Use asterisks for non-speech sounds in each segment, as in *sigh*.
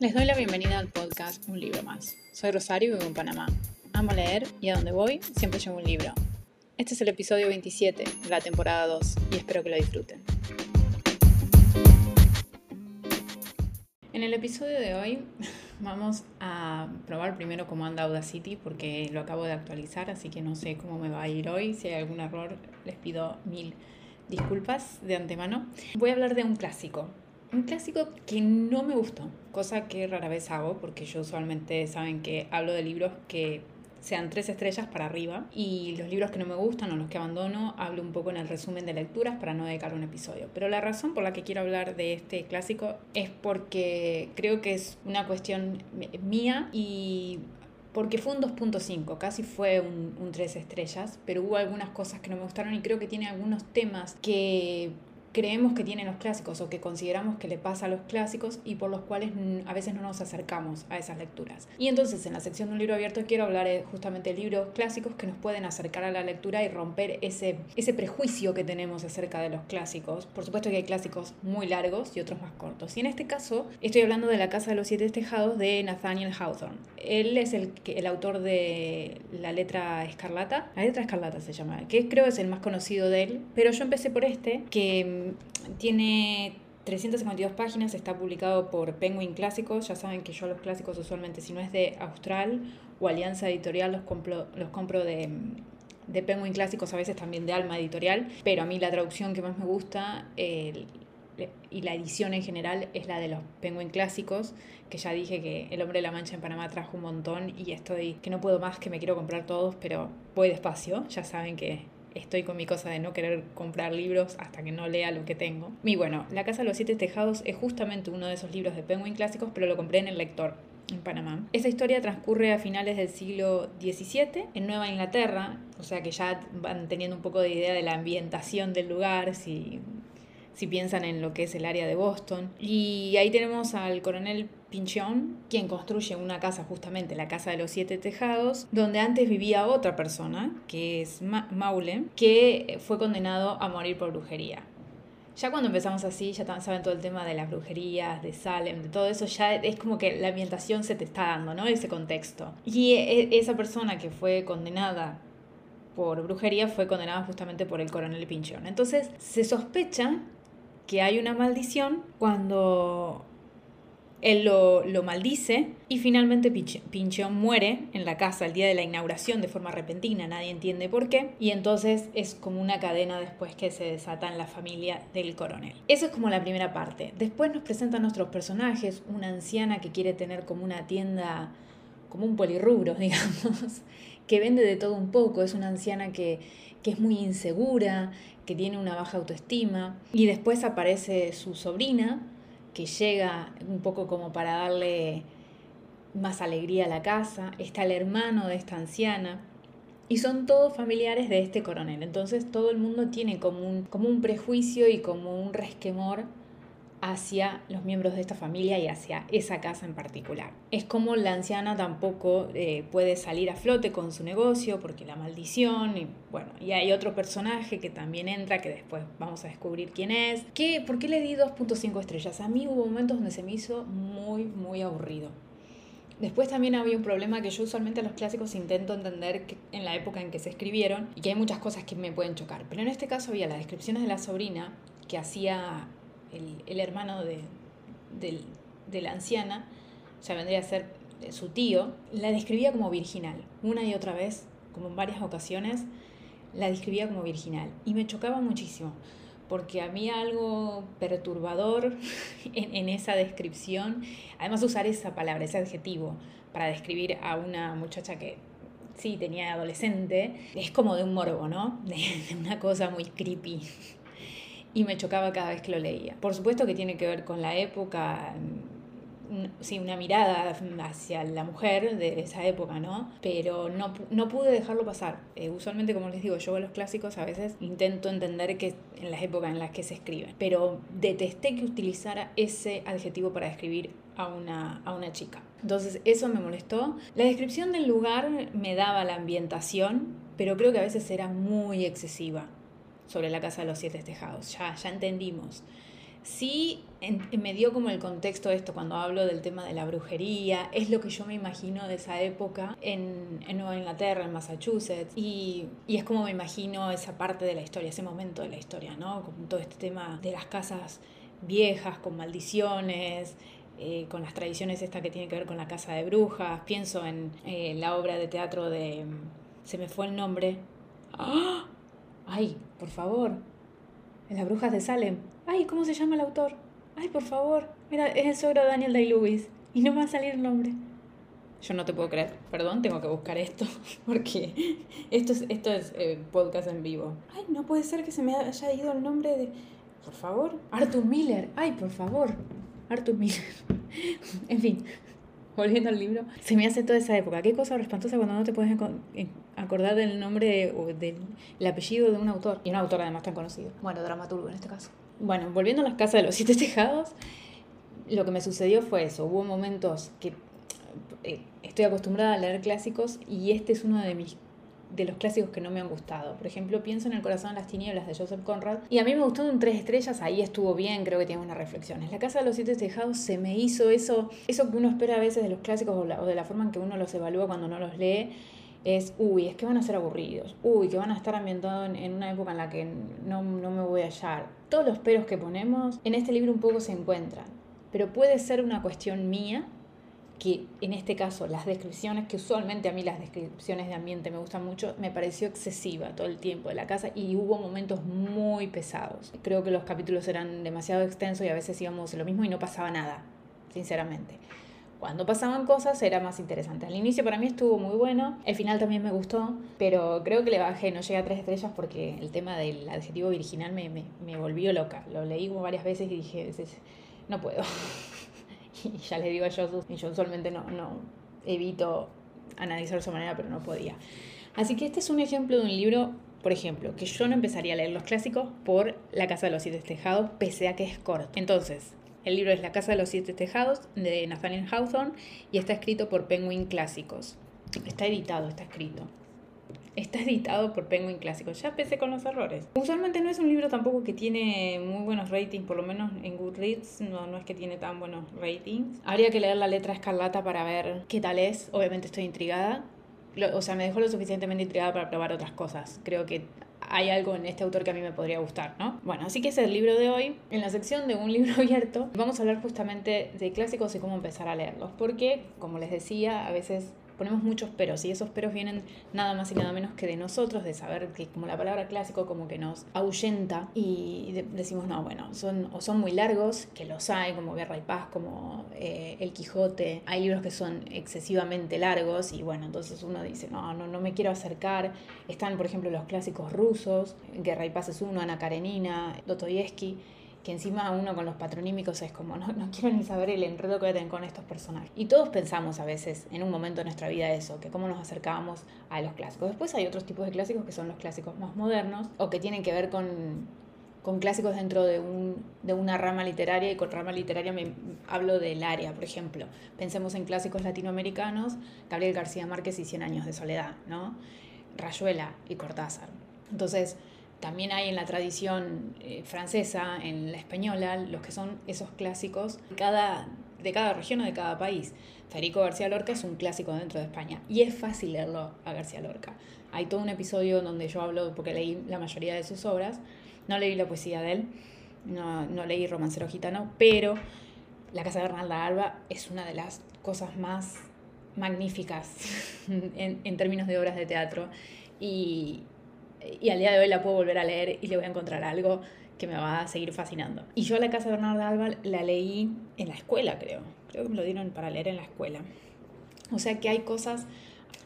Les doy la bienvenida al podcast Un libro más. Soy Rosario y vivo en Panamá. Amo leer y a donde voy siempre llevo un libro. Este es el episodio 27 de la temporada 2 y espero que lo disfruten. En el episodio de hoy *laughs* vamos a probar primero cómo anda Audacity porque lo acabo de actualizar, así que no sé cómo me va a ir hoy. Si hay algún error, les pido mil disculpas de antemano. Voy a hablar de un clásico, un clásico que no me gustó, cosa que rara vez hago, porque yo usualmente saben que hablo de libros que sean tres estrellas para arriba y los libros que no me gustan o los que abandono hablo un poco en el resumen de lecturas para no dedicar un episodio. Pero la razón por la que quiero hablar de este clásico es porque creo que es una cuestión mía y porque fue un 2.5, casi fue un, un 3 estrellas, pero hubo algunas cosas que no me gustaron y creo que tiene algunos temas que creemos que tienen los clásicos o que consideramos que le pasa a los clásicos y por los cuales a veces no nos acercamos a esas lecturas. Y entonces en la sección de un libro abierto quiero hablar eh, justamente de libros clásicos que nos pueden acercar a la lectura y romper ese, ese prejuicio que tenemos acerca de los clásicos. Por supuesto que hay clásicos muy largos y otros más cortos. Y en este caso estoy hablando de La Casa de los Siete Tejados de Nathaniel Hawthorne. Él es el, el autor de La Letra Escarlata. La Letra Escarlata se llama, que creo es el más conocido de él. Pero yo empecé por este, que tiene 352 páginas, está publicado por Penguin Clásicos. Ya saben que yo los clásicos usualmente, si no es de Austral o Alianza Editorial, los compro, los compro de, de Penguin Clásicos, a veces también de Alma Editorial. Pero a mí la traducción que más me gusta y la edición en general es la de los Penguin Clásicos, que ya dije que El Hombre de la Mancha en Panamá trajo un montón y estoy que no puedo más, que me quiero comprar todos, pero voy despacio. Ya saben que estoy con mi cosa de no querer comprar libros hasta que no lea lo que tengo. Y bueno, La Casa de los Siete Tejados es justamente uno de esos libros de Penguin clásicos, pero lo compré en el lector en Panamá. Esta historia transcurre a finales del siglo XVII en Nueva Inglaterra, o sea que ya van teniendo un poco de idea de la ambientación del lugar, si si piensan en lo que es el área de Boston. Y ahí tenemos al coronel Pinchón, quien construye una casa justamente, la Casa de los Siete Tejados, donde antes vivía otra persona, que es Maule, que fue condenado a morir por brujería. Ya cuando empezamos así, ya saben todo el tema de las brujerías, de Salem, de todo eso, ya es como que la ambientación se te está dando, ¿no? Ese contexto. Y e, esa persona que fue condenada por brujería fue condenada justamente por el coronel Pinchón. Entonces se sospecha que hay una maldición cuando él lo, maldice y finalmente Pinchón muere en la casa el día de la inauguración de forma repentina, nadie entiende por qué, y entonces es como una cadena después que se desata en la familia del coronel. Eso es como la primera parte. Después nos presentan nuestros personajes, una anciana que quiere tener como una tienda, como un polirrubro, *laughs* digamos, que vende de todo un poco, es una anciana que, que es muy insegura, que tiene una baja autoestima. Y después aparece su sobrina, que llega un poco como para darle más alegría a la casa. Está el hermano de esta anciana. Y son todos familiares de este coronel. Entonces todo el mundo tiene como un, como un prejuicio y como un resquemor hacia los miembros de esta familia y hacia esa casa en particular. Es como la anciana tampoco eh, puede salir a flote con su negocio porque la maldición y bueno, y hay otro personaje que también entra que después vamos a descubrir quién es. ¿Qué, ¿Por qué le di 2.5 estrellas? A mí hubo momentos donde se me hizo muy, muy aburrido. Después también había un problema que yo usualmente los clásicos intento entender en la época en que se escribieron y que hay muchas cosas que me pueden chocar. Pero en este caso había las descripciones de la sobrina que hacía el, hermano de, la anciana, ya vendría a ser su tío, la describía como virginal. Una y otra vez, como en varias ocasiones, la describía como virginal. Y me chocaba muchísimo, porque a mí algo perturbador *laughs* en, esa descripción, además usar esa palabra, ese adjetivo, para describir a una muchacha que sí tenía adolescente, es como de un morbo, ¿no? *laughs* De, una cosa muy creepy y me chocaba cada vez que lo leía. Por supuesto que tiene que ver con la época, sí, una mirada hacia la mujer de esa época, ¿no? Pero no, no pude dejarlo pasar. Eh, usualmente, como les digo, yo a los clásicos a veces intento entender que en las épocas en las que se escriben, pero detesté que utilizara ese adjetivo para describir a una, a una chica. Entonces eso me molestó. La descripción del lugar me daba la ambientación, pero creo que a veces era muy excesiva sobre la casa de los siete tejados. Ya, ya entendimos. Sí, me dio como el contexto esto cuando hablo del tema de la brujería, es lo que yo me imagino de esa época en, Nueva Inglaterra, en Massachusetts, y, y, es como me imagino esa parte de la historia, ese momento de la historia, ¿no? Con todo este tema de las casas viejas, con maldiciones, eh, con las tradiciones esta que tiene que ver con la casa de brujas, pienso en eh, la obra de teatro de... Se me fue el nombre. ¡Ah! ¡Ay, por favor! En las brujas de Salem. ¡Ay, ¿cómo se llama el autor? ¡Ay, por favor! Mira, es el suegro de Daniel Day-Lewis. Y no me va a salir el nombre. Yo no te puedo creer. Perdón, tengo que buscar esto. *laughs* Porque esto es, esto es eh, podcast en vivo. Ay, no puede ser que se me haya ido el nombre de... Por favor. Arthur Miller. Ay, por favor. Arthur Miller. *laughs* en fin, volviendo al libro, se me hace toda esa época. Qué cosa espantosa cuando no te puedes acordar del nombre o del apellido de un autor. Y un autor además tan conocido. Bueno, dramaturgo en este caso. Bueno, volviendo a las casas de los siete tejados, lo que me sucedió fue eso. Hubo momentos que eh, estoy acostumbrada a leer clásicos y este es uno de mis de los clásicos que no me han gustado. Por ejemplo, pienso en El corazón de las tinieblas de Joseph Conrad y a mí me gustó un tres estrellas, ahí estuvo bien, creo que tiene unas reflexiones. La casa de los siete tejados se me hizo eso, eso que uno espera a veces de los clásicos o, de la forma en que uno los evalúa cuando no los lee es, uy, es que van a ser aburridos, uy, que van a estar ambientados en, una época en la que no, no me voy a hallar. Todos los peros que ponemos en este libro un poco se encuentran, pero puede ser una cuestión mía que en este caso las descripciones, que usualmente a mí las descripciones de ambiente me gustan mucho, me pareció excesiva todo el tiempo de la casa y hubo momentos muy pesados. Creo que los capítulos eran demasiado extensos y a veces íbamos lo mismo y no pasaba nada, sinceramente. Cuando pasaban cosas era más interesante. Al inicio para mí estuvo muy bueno, el final también me gustó, pero creo que le bajé, no llegué a tres estrellas porque el tema del adjetivo virginal me, me, me volvió loca. Lo leí varias veces y dije, no puedo. *laughs* *laughs* y ya le digo a Josu, y yo usualmente no, no evito analizar de esa manera, pero no podía. Así que este es un ejemplo de un libro, por ejemplo, que yo no empezaría a leer los clásicos por La Casa de los Siete Tejados, pese a que es corto. Entonces, el libro es La Casa de los Siete Tejados de Nathaniel Hawthorne y está escrito por Penguin Clásicos. Está editado, está escrito. Está editado por Penguin Clásicos. Ya empecé con los errores. Usualmente no es un libro tampoco que tiene muy buenos ratings, por lo menos en Goodreads no, no es que tiene tan buenos ratings. Habría que leer la letra escarlata para ver qué tal es. Obviamente estoy intrigada. o sea, me dejó lo suficientemente intrigada para probar otras cosas. Creo que hay algo en este autor que a mí me podría gustar, ¿no? Bueno, así que ese es el libro de hoy. En la sección de un *laughs* libro abierto vamos a hablar justamente de clásicos y cómo empezar a leerlos, porque, como les decía, a veces ponemos muchos peros y esos peros vienen nada más y nada menos que de nosotros, de saber que como la palabra clásico como que nos ahuyenta y decimos, no, bueno, son, o son muy largos, que los hay, como Guerra y Paz, como eh, El Quijote, hay libros que son excesivamente largos y bueno, entonces uno dice, no, no, no me quiero acercar. Están, por ejemplo, los clásicos rusos, Guerra y Paz es uno, Ana Karenina, Dostoyevsky que encima uno con los patronímicos es como, no, no quiero ni saber el enredo que tener con estos personajes. Y todos pensamos a veces en un momento de nuestra vida eso, que cómo nos acercábamos a los clásicos. Después hay otros tipos de clásicos que son los clásicos más modernos o que tienen que ver con, con clásicos dentro de, un, de una rama literaria y con rama literaria me hablo del área, por ejemplo. Pensemos en clásicos latinoamericanos, Gabriel García Márquez y Cien años de soledad, ¿no? Rayuela y Cortázar. Entonces, también hay en la tradición eh, francesa, en la española, los que son esos clásicos de cada, de cada región o de cada país. Federico García Lorca es un clásico dentro de España y es fácil leerlo a García Lorca. Hay todo un episodio donde yo hablo, porque leí la mayoría de sus obras, no leí la poesía de él, no, no leí Romancero Gitano, pero La Casa de Bernalda Alba es una de las cosas más magníficas *laughs* en, en términos de obras de teatro y, y al día de hoy la puedo volver a leer y le voy a encontrar algo que me va a seguir fascinando. Y yo la Casa de Bernarda Alba la leí en la escuela, creo. Creo que me lo dieron para leer en la escuela. O sea que hay cosas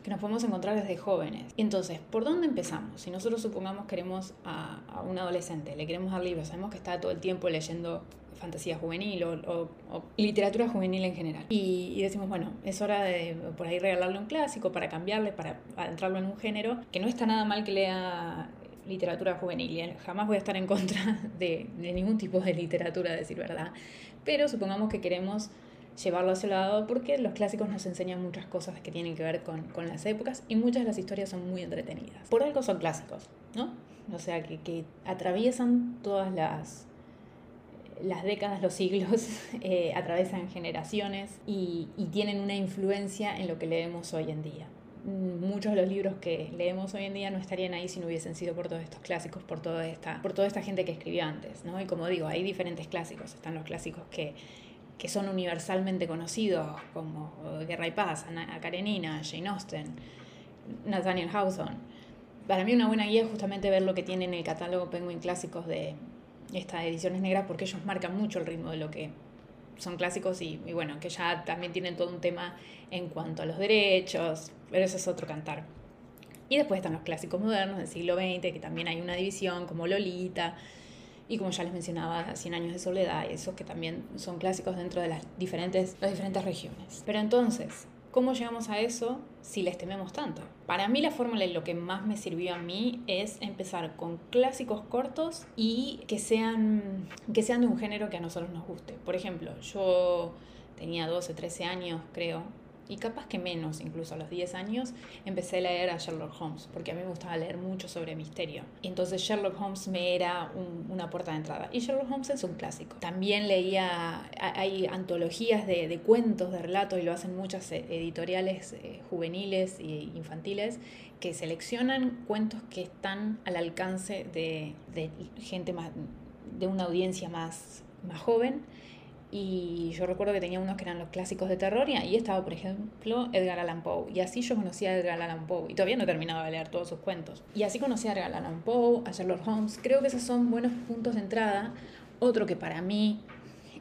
que nos podemos encontrar desde jóvenes. Entonces, ¿por dónde empezamos? Si nosotros supongamos queremos a, a un adolescente, le queremos dar libros, sabemos que está todo el tiempo leyendo fantasía juvenil o, literatura juvenil en general. Y, decimos, bueno, es hora de por ahí regalarle un clásico para cambiarle, para adentrarlo en un género, que no está nada mal que lea literatura juvenil. Jamás voy a estar en contra *laughs* de, de ningún tipo de literatura, a decir verdad. Pero supongamos que queremos llevarlo a ese lado porque los clásicos nos enseñan muchas cosas que tienen que ver con, con, las épocas y muchas de las historias son muy entretenidas. Por algo son clásicos, ¿no? O sea, que, que atraviesan todas las las décadas, los siglos *laughs* eh, atravesan generaciones y, y tienen una influencia en lo que leemos hoy en día muchos de los libros que leemos hoy en día no estarían ahí si no hubiesen sido por todos estos clásicos, por toda esta, por toda esta gente que escribió antes, ¿no? Y como digo, hay diferentes clásicos, están los clásicos que, que son universalmente conocidos, como Guerra y Paz, Ana Karenina, Jane Austen, Nathaniel Hawthorne. Para mí una buena guía es justamente ver lo que tiene en el catálogo Penguin Clásicos de estas ediciones negras, porque ellos marcan mucho el ritmo de lo que son clásicos y, bueno, que ya también tienen todo un tema en cuanto a los derechos, pero eso es otro cantar. Y después están los clásicos modernos del siglo XX, que también hay una división como Lolita, y como ya les mencionaba, Cien años de soledad, esos que también son clásicos dentro de las diferentes, las diferentes regiones. Pero entonces, ¿Cómo llegamos a eso si les tememos tanto? Para mí la fórmula y lo que más me sirvió a mí es empezar con clásicos cortos y que sean, que sean de un género que a nosotros nos guste. Por ejemplo, yo tenía 12, 13 años, creo, y capaz que menos, incluso a los 10 años, empecé a leer a Sherlock Holmes, porque a mí me gustaba leer mucho sobre misterio. Entonces Sherlock Holmes me era una puerta de entrada. Y Sherlock Holmes es un clásico. También leía, hay antologías de, de cuentos, de relatos, y lo hacen muchas e, editoriales eh, juveniles e infantiles, que seleccionan cuentos que están al alcance de, de gente más, de una audiencia más, más joven y yo recuerdo que tenía unos que eran los clásicos de terror y ahí estaba, por ejemplo, Edgar Allan Poe. Y así yo conocía a Edgar Allan Poe. Y todavía no he terminado de leer todos sus cuentos. Y así conocí a Edgar Allan Poe, a Sherlock Holmes. Creo que esos son buenos puntos de entrada. Otro que para mí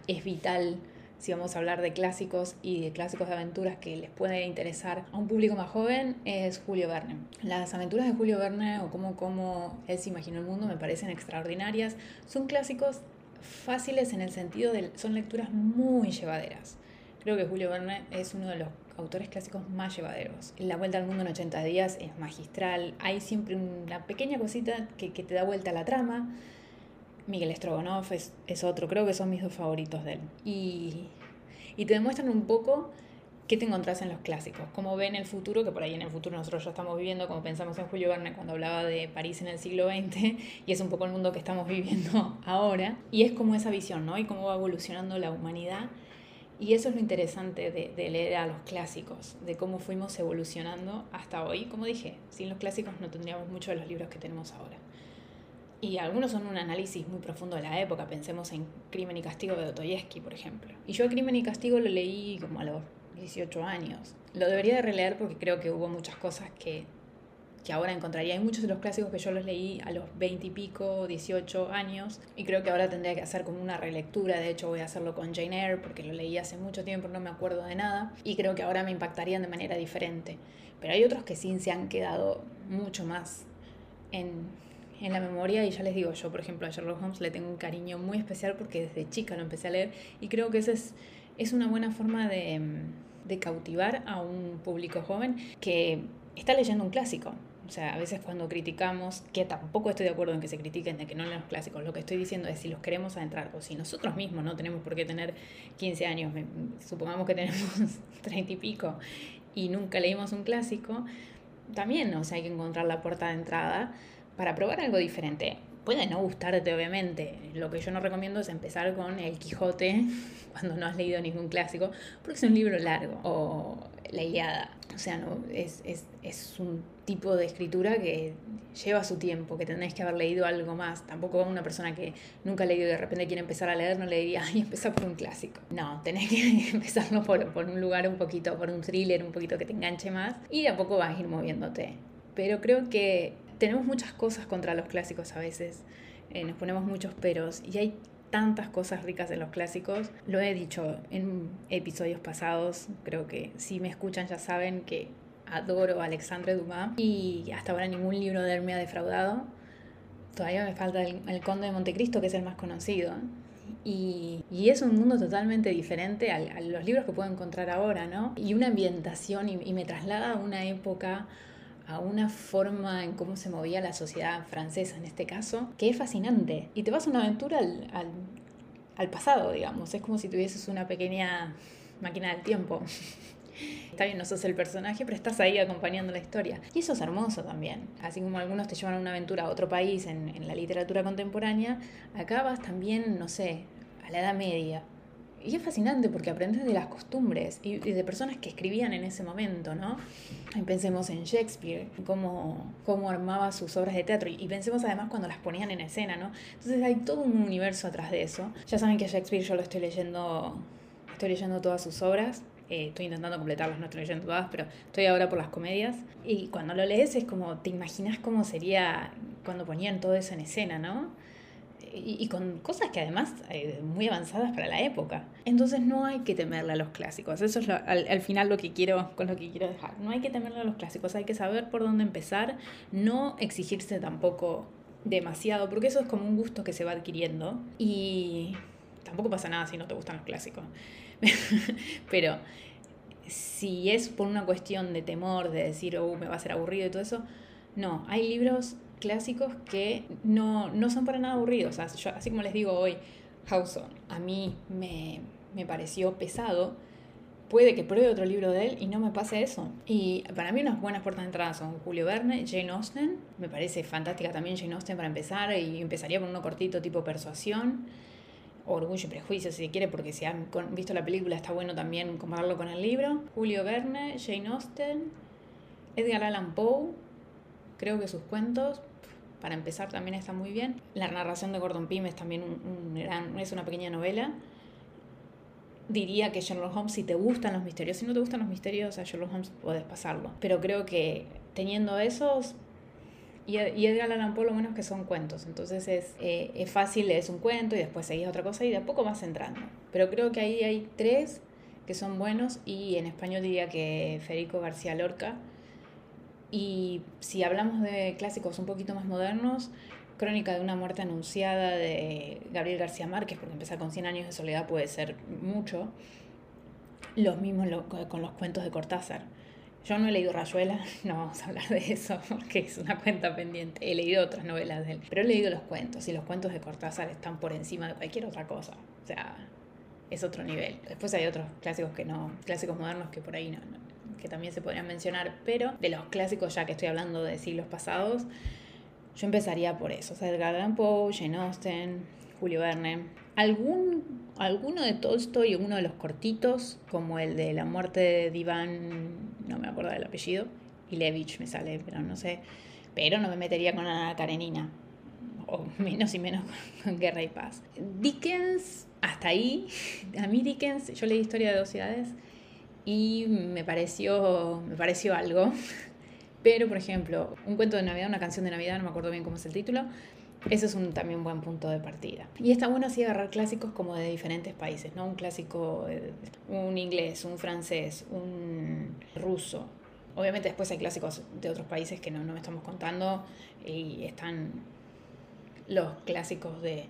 es vital si vamos a hablar de clásicos y de clásicos de aventuras que les puede interesar a un público más joven es Julio Verne. Las aventuras de Julio Verne o cómo, cómo él se imaginó el mundo me parecen extraordinarias. Son clásicos fáciles en el sentido de son lecturas muy llevaderas. Creo que Julio Verne es uno de los autores clásicos más llevaderos. La vuelta al mundo en 80 días es magistral. Hay siempre una pequeña cosita que, te da vuelta a la trama. Miguel Strogonoff es, es, otro, creo que son mis dos favoritos de él. Y, y te demuestran un poco ¿qué te encontrás en los clásicos? ¿Cómo ven el futuro? Que por ahí en el futuro nosotros ya estamos viviendo, como pensamos en Julio Verne cuando hablaba de París en el siglo XX, y es un poco el mundo que estamos viviendo *laughs* ahora. Y es como esa visión, ¿no? Y cómo va evolucionando la humanidad. Y eso es lo interesante de, de, leer a los clásicos, de cómo fuimos evolucionando hasta hoy. Como dije, sin los clásicos no tendríamos muchos de los libros que tenemos ahora. Y algunos son un análisis muy profundo de la época. Pensemos en Crimen y Castigo de Dostoyevsky, por ejemplo. Y yo Crimen y Castigo lo leí como a los 18 años. Lo debería de releer porque creo que hubo muchas cosas que, que ahora encontraría. Hay muchos de los clásicos que yo los leí a los 20 y pico, 18 años, y creo que ahora tendría que hacer como una relectura. De hecho, voy a hacerlo con Jane Eyre porque lo leí hace mucho tiempo, no me acuerdo de nada, y creo que ahora me impactarían de manera diferente. Pero hay otros que sí se han quedado mucho más en, en la memoria y ya les digo, yo por ejemplo a Sherlock Holmes le tengo un cariño muy especial porque desde chica lo empecé a leer y creo que esa es, es una buena forma de de cautivar a un público joven que está leyendo un clásico. O sea, a veces cuando criticamos, que tampoco estoy de acuerdo en que se critiquen de que no leen los clásicos, lo que estoy diciendo es si los queremos adentrar o si nosotros mismos no tenemos por qué tener 15 años, supongamos que tenemos *laughs* 30 y pico y nunca leímos un clásico, también o sea, hay que encontrar la puerta de entrada para probar algo diferente. Puede no gustarte, obviamente. Lo que yo no recomiendo es empezar con El Quijote *laughs* cuando no has leído ningún clásico, porque es un libro largo. O La Iliada. O sea, no, es, es, es un tipo de escritura que lleva su tiempo, que tenés que haber leído algo más. Tampoco una persona que nunca ha leído y de repente quiere empezar a leer, no le diría, ay, empezar por un clásico. No, tenés que *laughs* empezarlo por, por un lugar un poquito, por un thriller un poquito que te enganche más y de a poco vas a ir moviéndote. Pero creo que tenemos muchas cosas contra los clásicos a veces, eh, nos ponemos muchos peros y hay tantas cosas ricas en los clásicos. Lo he dicho en episodios pasados, creo que si me escuchan ya saben que adoro a Alexandre Dumas y hasta ahora ningún libro de él me ha defraudado. Todavía me falta el, Conde de Montecristo, que es el más conocido. Y, y, es un mundo totalmente diferente a, a, los libros que puedo encontrar ahora, ¿no? Y una ambientación y, y me traslada a una época a una forma en cómo se movía la sociedad francesa en este caso, que es fascinante. Y te vas a una aventura al, al, pasado, digamos. Es como si tuvieses una pequeña máquina del tiempo. *laughs* Está bien, no sos el personaje, pero estás ahí acompañando la historia. Y eso es hermoso también. Así como algunos te llevan a una aventura a otro país en, en la literatura contemporánea, acá vas también, no sé, a la Edad Media. Y es fascinante porque aprendes de las costumbres y, de personas que escribían en ese momento, ¿no? Y pensemos en Shakespeare, cómo, cómo armaba sus obras de teatro y pensemos además cuando las ponían en escena, ¿no? Entonces hay todo un universo atrás de eso. Ya saben que Shakespeare yo lo estoy leyendo, estoy leyendo todas sus obras. Eh, estoy intentando completarlas, no estoy leyendo todas, pero estoy ahora por las comedias. Y cuando lo lees es como, te imaginas cómo sería cuando ponían todo eso en escena, ¿no? Y, con cosas que además eh, muy avanzadas para la época. Entonces no hay que temerle a los clásicos. Eso es al, final lo que quiero, con lo que quiero dejar. No hay que temerle a los clásicos, hay que saber por dónde empezar, no exigirse tampoco demasiado, porque eso es como un gusto que se va adquiriendo y tampoco pasa nada si no te gustan los clásicos. *laughs* Pero si es por una cuestión de temor, de decir, oh, me va a ser aburrido y todo eso, no, hay libros clásicos que no, son para nada aburridos. así como les digo hoy, Hawson, a mí me, pareció pesado, puede que pruebe otro libro de él y no me pase eso. Y para mí unas buenas puertas de entrada son Julio Verne, Jane Austen, me parece fantástica también Jane Austen para empezar y empezaría con uno cortito tipo Persuasión. Orgullo y Prejuicio, si se quiere, porque si han visto la película está bueno también compararlo con el libro. Julio Verne, Jane Austen, Edgar Allan Poe, creo que sus cuentos, para empezar también está muy bien. La narración de Gordon Pym es también un, es una pequeña novela. Diría que Sherlock Holmes, si te gustan los misterios, si no te gustan los misterios, a Sherlock Holmes puedes pasarlo. Pero creo que teniendo esos, y, Edgar Allan Poe lo menos que son cuentos, entonces es, eh, es fácil, lees un cuento y después seguís otra cosa y de a poco vas entrando. Pero creo que ahí hay tres que son buenos y en español diría que Federico García Lorca y si hablamos de clásicos un poquito más modernos, Crónica de una muerte anunciada de Gabriel García Márquez, porque empezar con 100 años de soledad puede ser mucho. Los mismos con los cuentos de Cortázar. Yo no he leído Rayuela, *laughs* no vamos a hablar de eso *laughs* porque es una cuenta pendiente. He leído otras novelas de él, pero he leído los cuentos y los cuentos de Cortázar están por encima de cualquier otra cosa. O sea, es otro nivel. Después hay otros clásicos que no, clásicos modernos que por ahí no, que también se podrían mencionar, pero de los clásicos, ya que estoy hablando de siglos pasados, yo empezaría por eso. O sea, Edgar Allan Poe, Jane Austen, Julio Verne. Algún, alguno de Tolstoy, uno de los cortitos, como el de la muerte de Divan, no me acuerdo del apellido, Ilevich me sale, pero no sé. Pero no me metería con Ana Karenina, o menos y menos *laughs* con Guerra y Paz. Dickens, hasta ahí. A mí Dickens, yo leí Historia de dos ciudades y me pareció, me pareció algo. *laughs* Pero, por ejemplo, un cuento de Navidad, una canción de Navidad, no me acuerdo bien cómo es el título, eso es un también buen punto de partida. Y está bueno así agarrar clásicos como de diferentes países, ¿no? Un clásico, un inglés, un francés, un ruso. Obviamente después hay clásicos de otros países que no, no estamos contando y están los clásicos de,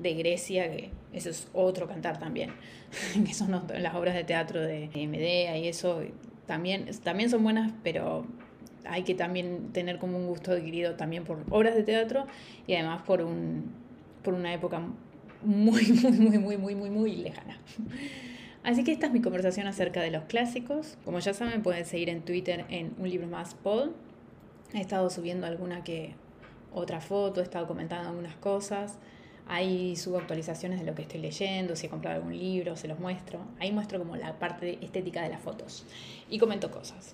de Grecia, que eso es otro cantar también, *laughs* que son las obras de teatro de Medea y eso también, también son buenas, pero hay que también tener como un gusto adquirido también por obras de teatro y además por, un, por una época muy, *laughs* muy, muy, muy, muy, muy, muy lejana. Así que esta es mi conversación acerca de los clásicos. Como ya saben, pueden seguir en Twitter en un libro más pod. He estado subiendo alguna que otra foto, he estado comentando algunas cosas. Ahí subo actualizaciones de lo que estoy leyendo, si he comprado algún libro, se los muestro. Ahí muestro como la parte estética de las fotos y comento cosas.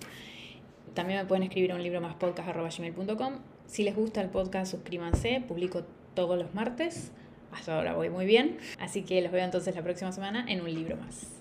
También me pueden escribir un libro más podcast.gmail.com. Si les gusta el podcast, suscríbanse. Publico todos los martes. Hasta ahora voy muy bien. Así que los veo entonces la próxima semana en un libro más.